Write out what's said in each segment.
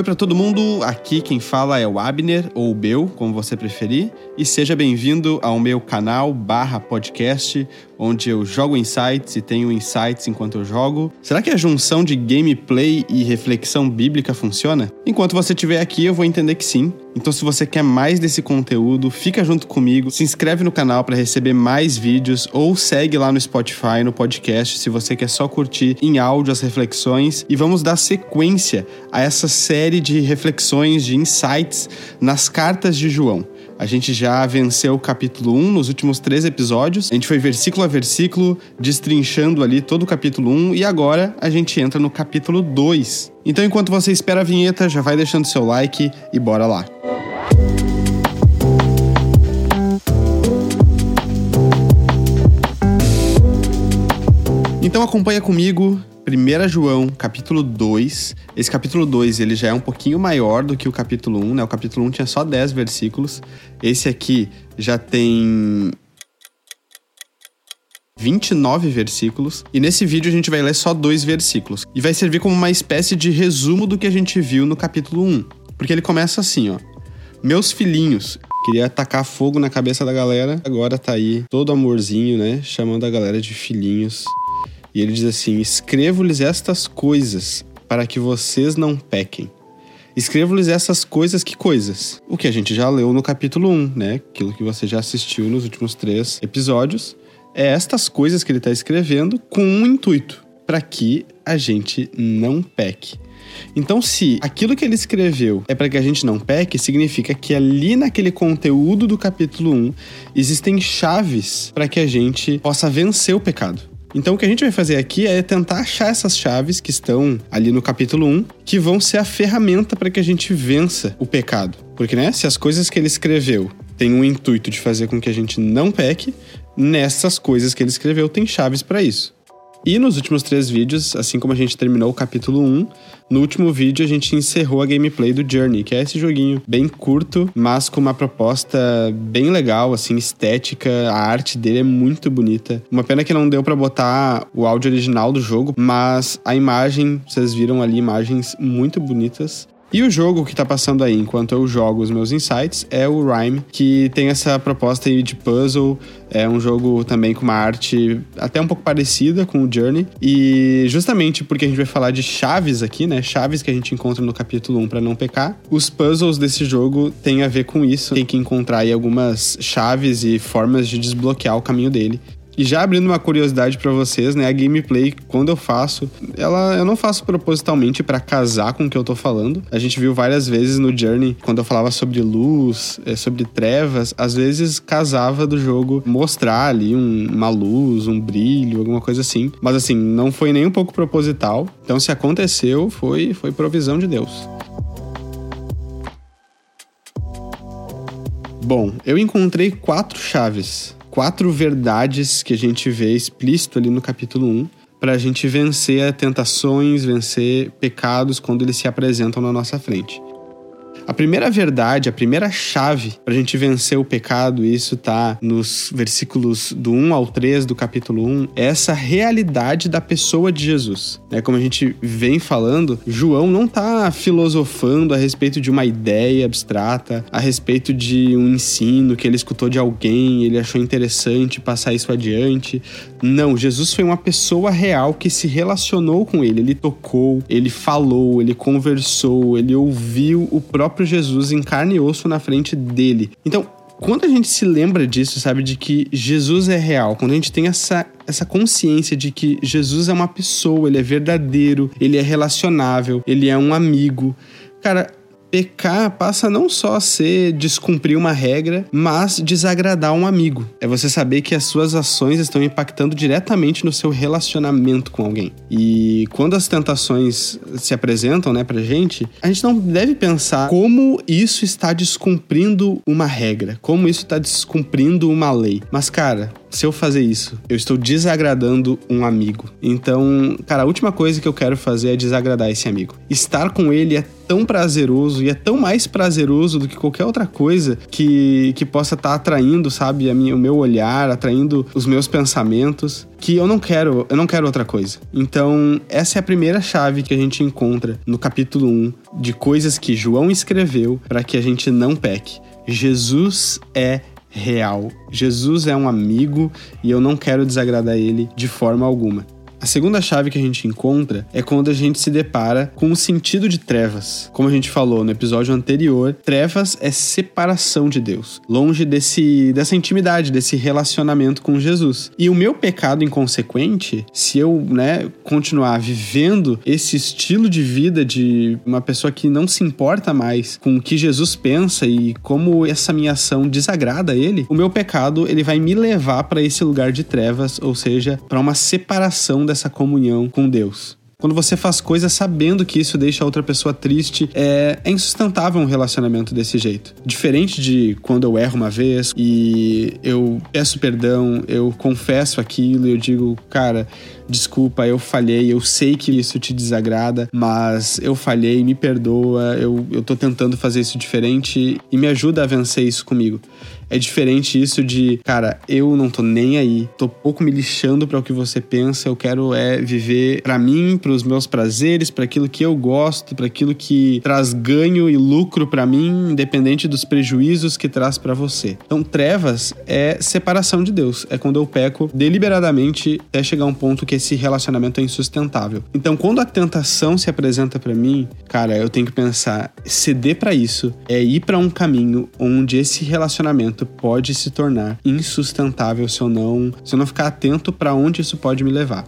Oi para todo mundo, aqui quem fala é o Abner, ou o Bel, como você preferir, e seja bem-vindo ao meu canal barra podcast, onde eu jogo insights e tenho insights enquanto eu jogo. Será que a junção de gameplay e reflexão bíblica funciona? Enquanto você estiver aqui, eu vou entender que sim. Então, se você quer mais desse conteúdo, fica junto comigo, se inscreve no canal para receber mais vídeos ou segue lá no Spotify, no podcast, se você quer só curtir em áudio as reflexões. E vamos dar sequência a essa série de reflexões, de insights nas cartas de João. A gente já venceu o capítulo 1 nos últimos três episódios. A gente foi versículo a versículo, destrinchando ali todo o capítulo 1 e agora a gente entra no capítulo 2. Então, enquanto você espera a vinheta, já vai deixando seu like e bora lá. Então acompanha comigo 1 João, capítulo 2. Esse capítulo 2 ele já é um pouquinho maior do que o capítulo 1, né? O capítulo 1 tinha só 10 versículos. Esse aqui já tem 29 versículos. E nesse vídeo a gente vai ler só dois versículos. E vai servir como uma espécie de resumo do que a gente viu no capítulo 1. Porque ele começa assim, ó. Meus filhinhos, queria atacar fogo na cabeça da galera. Agora tá aí todo amorzinho, né? Chamando a galera de filhinhos. E ele diz assim: Escrevo-lhes estas coisas para que vocês não pequem. Escrevo-lhes essas coisas, que coisas? O que a gente já leu no capítulo 1, né? Aquilo que você já assistiu nos últimos três episódios. É estas coisas que ele está escrevendo com um intuito, para que a gente não peque. Então, se aquilo que ele escreveu é para que a gente não peque, significa que ali naquele conteúdo do capítulo 1 existem chaves para que a gente possa vencer o pecado. Então o que a gente vai fazer aqui é tentar achar essas chaves que estão ali no capítulo 1, que vão ser a ferramenta para que a gente vença o pecado. Porque, né, se as coisas que ele escreveu têm um intuito de fazer com que a gente não peque, nessas coisas que ele escreveu tem chaves para isso. E nos últimos três vídeos, assim como a gente terminou o capítulo 1, no último vídeo a gente encerrou a gameplay do Journey, que é esse joguinho bem curto, mas com uma proposta bem legal, assim, estética. A arte dele é muito bonita. Uma pena que não deu para botar o áudio original do jogo, mas a imagem, vocês viram ali imagens muito bonitas. E o jogo que tá passando aí enquanto eu jogo os meus insights é o Rhyme, que tem essa proposta de puzzle. É um jogo também com uma arte até um pouco parecida com o Journey. E justamente porque a gente vai falar de chaves aqui, né? Chaves que a gente encontra no capítulo 1 para não pecar. Os puzzles desse jogo têm a ver com isso. Tem que encontrar aí algumas chaves e formas de desbloquear o caminho dele. E já abrindo uma curiosidade para vocês, né, a gameplay quando eu faço, ela eu não faço propositalmente para casar com o que eu tô falando. A gente viu várias vezes no Journey quando eu falava sobre luz, é, sobre trevas, às vezes casava do jogo mostrar ali um, uma luz, um brilho, alguma coisa assim. Mas assim, não foi nem um pouco proposital. Então se aconteceu, foi foi provisão de Deus. Bom, eu encontrei quatro chaves quatro verdades que a gente vê explícito ali no capítulo 1 para a gente vencer tentações, vencer pecados quando eles se apresentam na nossa frente. A primeira verdade, a primeira chave para a gente vencer o pecado, isso tá nos versículos do 1 ao 3 do capítulo 1, é essa realidade da pessoa de Jesus. É como a gente vem falando, João não tá filosofando a respeito de uma ideia abstrata, a respeito de um ensino que ele escutou de alguém, ele achou interessante passar isso adiante. Não, Jesus foi uma pessoa real que se relacionou com ele, ele tocou, ele falou, ele conversou, ele ouviu o próprio Jesus em carne e osso na frente dele. Então, quando a gente se lembra disso, sabe, de que Jesus é real, quando a gente tem essa, essa consciência de que Jesus é uma pessoa, ele é verdadeiro, ele é relacionável, ele é um amigo, cara, Pecar passa não só a ser descumprir uma regra, mas desagradar um amigo. É você saber que as suas ações estão impactando diretamente no seu relacionamento com alguém. E quando as tentações se apresentam, né, pra gente, a gente não deve pensar como isso está descumprindo uma regra, como isso está descumprindo uma lei. Mas, cara, se eu fazer isso, eu estou desagradando um amigo. Então, cara, a última coisa que eu quero fazer é desagradar esse amigo. Estar com ele é tão prazeroso e é tão mais prazeroso do que qualquer outra coisa que, que possa estar tá atraindo, sabe, a minha, o meu olhar, atraindo os meus pensamentos, que eu não quero, eu não quero outra coisa. Então, essa é a primeira chave que a gente encontra no capítulo 1 de coisas que João escreveu para que a gente não peque. Jesus é real. Jesus é um amigo e eu não quero desagradar ele de forma alguma. A segunda chave que a gente encontra é quando a gente se depara com o sentido de trevas. Como a gente falou no episódio anterior, trevas é separação de Deus, longe desse dessa intimidade, desse relacionamento com Jesus. E o meu pecado inconsequente, se eu, né, continuar vivendo esse estilo de vida de uma pessoa que não se importa mais com o que Jesus pensa e como essa minha ação desagrada ele, o meu pecado ele vai me levar para esse lugar de trevas, ou seja, para uma separação dessa comunhão com Deus. Quando você faz coisas sabendo que isso deixa a outra pessoa triste, é, é, insustentável um relacionamento desse jeito. Diferente de quando eu erro uma vez e eu peço perdão, eu confesso aquilo e eu digo, cara, desculpa, eu falhei, eu sei que isso te desagrada, mas eu falhei, me perdoa, eu, eu tô tentando fazer isso diferente e me ajuda a vencer isso comigo. É diferente isso de, cara, eu não tô nem aí, tô pouco me lixando para o que você pensa, eu quero é viver para mim, para os meus prazeres, para aquilo que eu gosto, para aquilo que traz ganho e lucro para mim, independente dos prejuízos que traz para você. Então, trevas é separação de Deus, é quando eu peco deliberadamente até chegar a um ponto que esse relacionamento é insustentável. Então, quando a tentação se apresenta para mim, cara, eu tenho que pensar, ceder para isso é ir para um caminho onde esse relacionamento pode se tornar insustentável se eu não, se eu não ficar atento para onde isso pode me levar.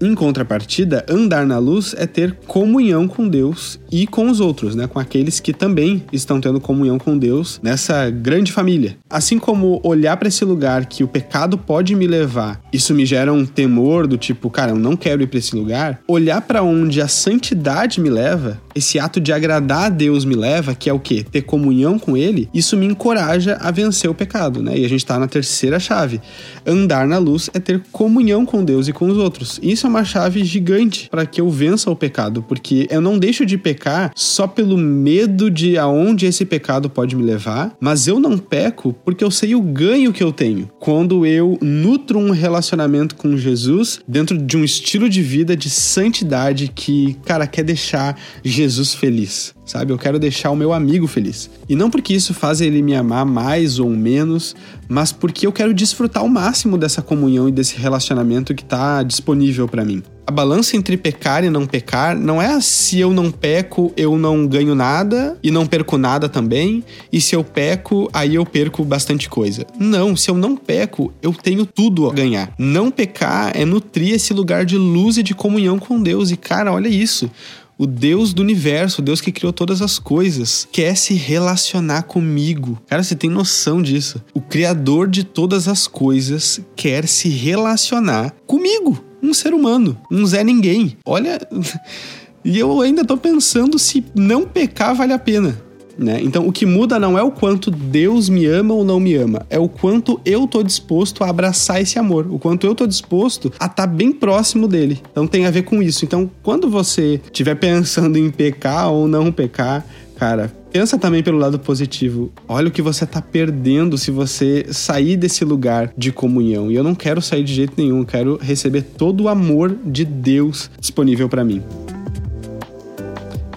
Em contrapartida, andar na luz é ter comunhão com Deus e com os outros, né? Com aqueles que também estão tendo comunhão com Deus nessa grande família. Assim como olhar para esse lugar que o pecado pode me levar, isso me gera um temor do tipo, cara, eu não quero ir para esse lugar. Olhar para onde a santidade me leva, esse ato de agradar a Deus me leva, que é o quê? Ter comunhão com Ele, isso me encoraja a vencer o pecado, né? E a gente tá na terceira chave. Andar na luz é ter comunhão com Deus e com os outros. Isso é uma chave gigante para que eu vença o pecado, porque eu não deixo de pecar só pelo medo de aonde esse pecado pode me levar, mas eu não peco porque eu sei o ganho que eu tenho quando eu nutro um relacionamento com Jesus dentro de um estilo de vida de santidade que, cara, quer deixar Jesus feliz sabe? Eu quero deixar o meu amigo feliz. E não porque isso faz ele me amar mais ou menos, mas porque eu quero desfrutar o máximo dessa comunhão e desse relacionamento que está disponível para mim. A balança entre pecar e não pecar não é se eu não peco, eu não ganho nada e não perco nada também, e se eu peco, aí eu perco bastante coisa. Não, se eu não peco, eu tenho tudo a ganhar. Não pecar é nutrir esse lugar de luz e de comunhão com Deus. E cara, olha isso o Deus do universo, o Deus que criou todas as coisas, quer se relacionar comigo. Cara, você tem noção disso? O Criador de todas as coisas quer se relacionar comigo, um ser humano, um Zé Ninguém. Olha. E eu ainda tô pensando se não pecar vale a pena. Né? Então, o que muda não é o quanto Deus me ama ou não me ama, é o quanto eu tô disposto a abraçar esse amor, o quanto eu tô disposto a estar tá bem próximo dele. Então, tem a ver com isso. Então, quando você estiver pensando em pecar ou não pecar, cara, pensa também pelo lado positivo. Olha o que você tá perdendo se você sair desse lugar de comunhão. E eu não quero sair de jeito nenhum, eu quero receber todo o amor de Deus disponível para mim.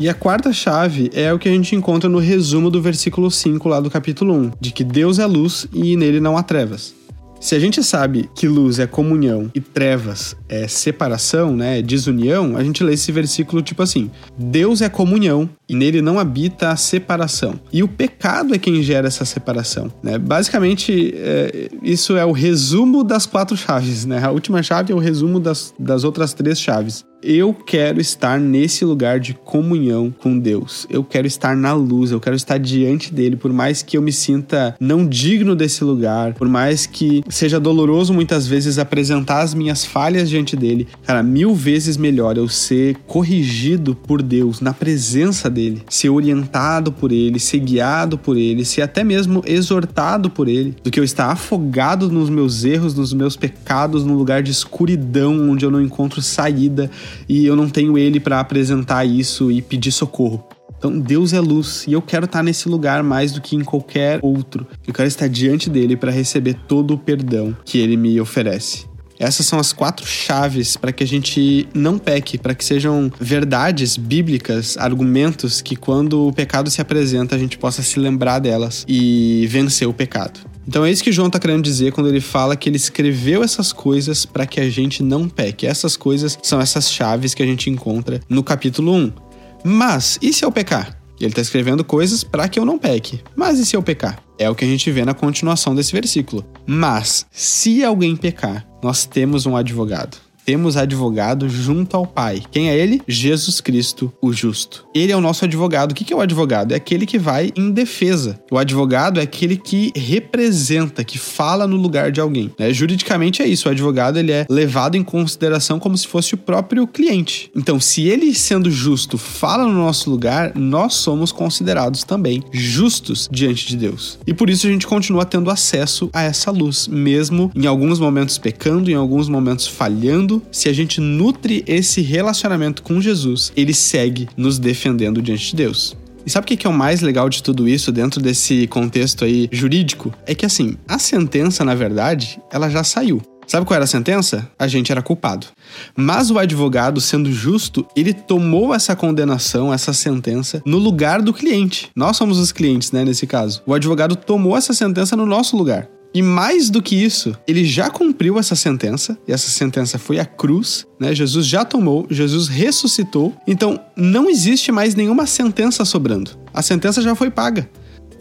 E a quarta chave é o que a gente encontra no resumo do versículo 5 lá do capítulo 1, de que Deus é luz e nele não há trevas. Se a gente sabe que luz é comunhão e trevas é separação, né, é desunião, a gente lê esse versículo tipo assim: Deus é comunhão e nele não habita a separação. E o pecado é quem gera essa separação, né? Basicamente, é, isso é o resumo das quatro chaves, né? A última chave é o resumo das, das outras três chaves. Eu quero estar nesse lugar de comunhão com Deus. Eu quero estar na luz, eu quero estar diante dele, por mais que eu me sinta não digno desse lugar, por mais que seja doloroso muitas vezes apresentar as minhas falhas diante dele. Cara, mil vezes melhor eu ser corrigido por Deus, na presença dele dele, ser orientado por ele, ser guiado por ele, ser até mesmo exortado por ele, do que eu estar afogado nos meus erros, nos meus pecados, num lugar de escuridão onde eu não encontro saída e eu não tenho ele para apresentar isso e pedir socorro. Então, Deus é luz e eu quero estar nesse lugar mais do que em qualquer outro. Eu quero estar diante dele para receber todo o perdão que ele me oferece. Essas são as quatro chaves para que a gente não peque, para que sejam verdades bíblicas, argumentos que quando o pecado se apresenta a gente possa se lembrar delas e vencer o pecado. Então é isso que João está querendo dizer quando ele fala que ele escreveu essas coisas para que a gente não peque. Essas coisas são essas chaves que a gente encontra no capítulo 1. Mas e se eu pecar? Ele está escrevendo coisas para que eu não peque. Mas e se eu pecar? É o que a gente vê na continuação desse versículo. Mas, se alguém pecar, nós temos um advogado temos advogado junto ao Pai. Quem é ele? Jesus Cristo, o justo. Ele é o nosso advogado. O que é o advogado? É aquele que vai em defesa. O advogado é aquele que representa, que fala no lugar de alguém. Né? Juridicamente é isso. O advogado ele é levado em consideração como se fosse o próprio cliente. Então, se ele, sendo justo, fala no nosso lugar, nós somos considerados também justos diante de Deus. E por isso a gente continua tendo acesso a essa luz, mesmo em alguns momentos pecando, em alguns momentos falhando se a gente nutre esse relacionamento com Jesus, ele segue nos defendendo diante de Deus. E sabe o que é o mais legal de tudo isso dentro desse contexto aí jurídico? É que assim, a sentença, na verdade, ela já saiu. Sabe qual era a sentença? A gente era culpado. Mas o advogado, sendo justo, ele tomou essa condenação, essa sentença, no lugar do cliente. Nós somos os clientes, né, nesse caso. O advogado tomou essa sentença no nosso lugar. E mais do que isso, ele já cumpriu essa sentença, e essa sentença foi a cruz, né? Jesus já tomou, Jesus ressuscitou, então não existe mais nenhuma sentença sobrando. A sentença já foi paga.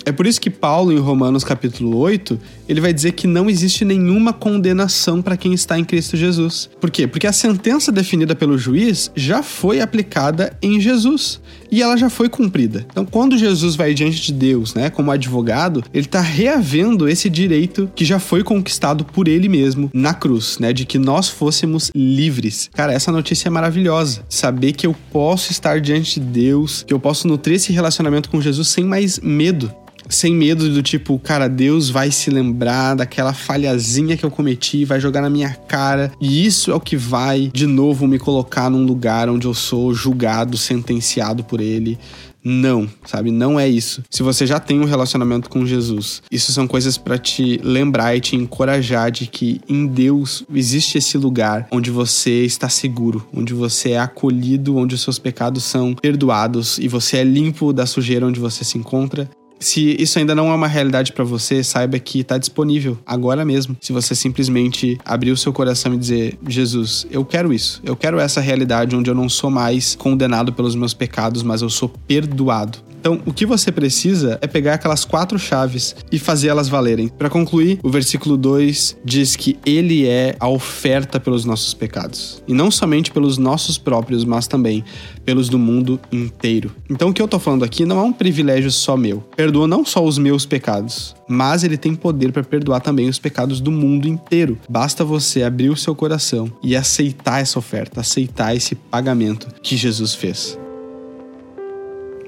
É por isso que Paulo, em Romanos capítulo 8, ele vai dizer que não existe nenhuma condenação para quem está em Cristo Jesus. Por quê? Porque a sentença definida pelo juiz já foi aplicada em Jesus e ela já foi cumprida. Então, quando Jesus vai diante de Deus, né, como advogado, ele está reavendo esse direito que já foi conquistado por ele mesmo na cruz, né, de que nós fôssemos livres. Cara, essa notícia é maravilhosa. Saber que eu posso estar diante de Deus, que eu posso nutrir esse relacionamento com Jesus sem mais medo sem medo do tipo, cara, Deus vai se lembrar daquela falhazinha que eu cometi, vai jogar na minha cara, e isso é o que vai de novo me colocar num lugar onde eu sou julgado, sentenciado por ele. Não, sabe? Não é isso. Se você já tem um relacionamento com Jesus, isso são coisas para te lembrar e te encorajar de que em Deus existe esse lugar onde você está seguro, onde você é acolhido, onde os seus pecados são perdoados e você é limpo da sujeira onde você se encontra se isso ainda não é uma realidade para você, saiba que está disponível agora mesmo. Se você simplesmente abrir o seu coração e dizer: Jesus, eu quero isso. Eu quero essa realidade onde eu não sou mais condenado pelos meus pecados, mas eu sou perdoado. Então, o que você precisa é pegar aquelas quatro chaves e fazer elas valerem. Para concluir, o versículo 2 diz que ele é a oferta pelos nossos pecados. E não somente pelos nossos próprios, mas também pelos do mundo inteiro. Então, o que eu tô falando aqui não é um privilégio só meu. Perdoa não só os meus pecados, mas ele tem poder para perdoar também os pecados do mundo inteiro. Basta você abrir o seu coração e aceitar essa oferta, aceitar esse pagamento que Jesus fez.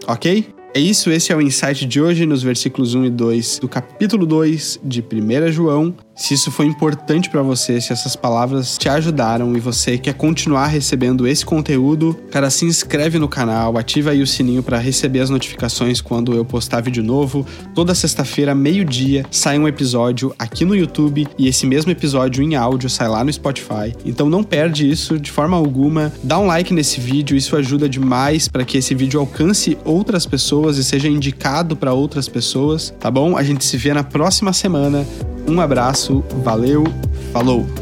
Ok? É isso, esse é o insight de hoje nos versículos 1 e 2 do capítulo 2 de 1 João. Se isso foi importante para você, se essas palavras te ajudaram e você quer continuar recebendo esse conteúdo, cara, se inscreve no canal, ativa aí o sininho para receber as notificações quando eu postar vídeo novo. Toda sexta-feira, meio-dia, sai um episódio aqui no YouTube e esse mesmo episódio em áudio sai lá no Spotify. Então não perde isso de forma alguma. Dá um like nesse vídeo, isso ajuda demais para que esse vídeo alcance outras pessoas e seja indicado para outras pessoas, tá bom? A gente se vê na próxima semana. Um abraço, valeu, falou!